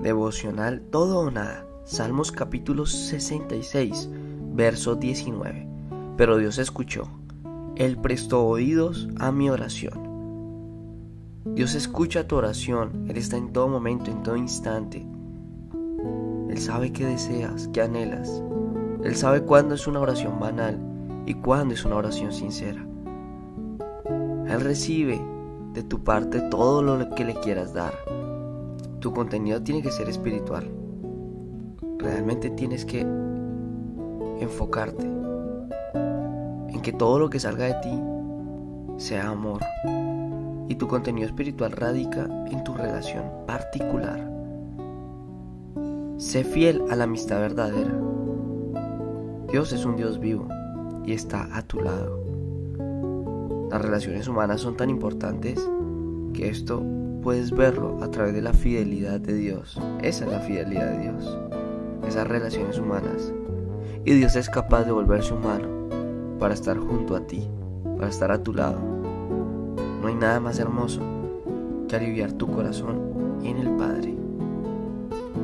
Devocional Todo o Nada. Salmos capítulo 66, verso 19. Pero Dios escuchó. Él prestó oídos a mi oración. Dios escucha tu oración. Él está en todo momento, en todo instante. Él sabe qué deseas, qué anhelas. Él sabe cuándo es una oración banal y cuándo es una oración sincera. Él recibe de tu parte todo lo que le quieras dar. Tu contenido tiene que ser espiritual. Realmente tienes que enfocarte en que todo lo que salga de ti sea amor. Y tu contenido espiritual radica en tu relación particular. Sé fiel a la amistad verdadera. Dios es un Dios vivo y está a tu lado. Las relaciones humanas son tan importantes que esto puedes verlo a través de la fidelidad de Dios. Esa es la fidelidad de Dios. Esas relaciones humanas. Y Dios es capaz de volverse humano para estar junto a ti, para estar a tu lado. No hay nada más hermoso que aliviar tu corazón en el Padre.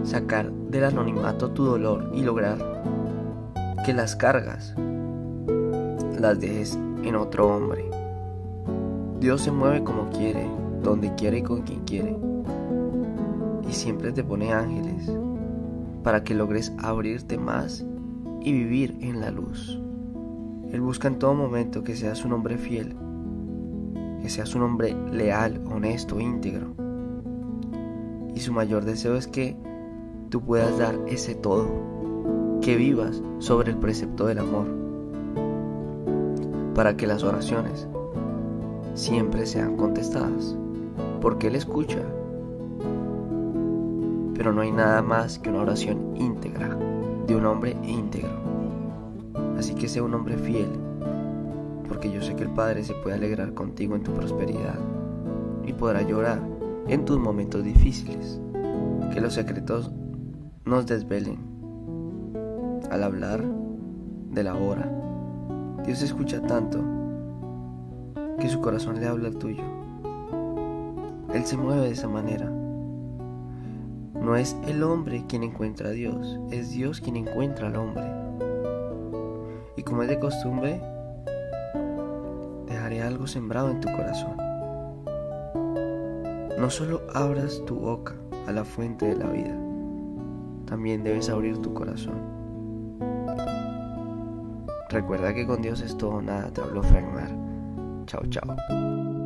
Sacar del anonimato tu dolor y lograr que las cargas las dejes en otro hombre. Dios se mueve como quiere, donde quiere y con quien quiere. Y siempre te pone ángeles para que logres abrirte más y vivir en la luz. Él busca en todo momento que seas un hombre fiel, que seas un hombre leal, honesto, íntegro. Y su mayor deseo es que tú puedas dar ese todo, que vivas sobre el precepto del amor, para que las oraciones siempre sean contestadas, porque Él escucha. Pero no hay nada más que una oración íntegra de un hombre íntegro. Así que sea un hombre fiel, porque yo sé que el Padre se puede alegrar contigo en tu prosperidad y podrá llorar en tus momentos difíciles. Que los secretos nos desvelen al hablar de la hora. Dios escucha tanto que su corazón le habla al tuyo. Él se mueve de esa manera. No es el hombre quien encuentra a Dios, es Dios quien encuentra al hombre. Y como es de costumbre, dejaré algo sembrado en tu corazón. No solo abras tu boca a la fuente de la vida, también debes abrir tu corazón. Recuerda que con Dios es todo nada, te habló Frank Mar. Chao, chao.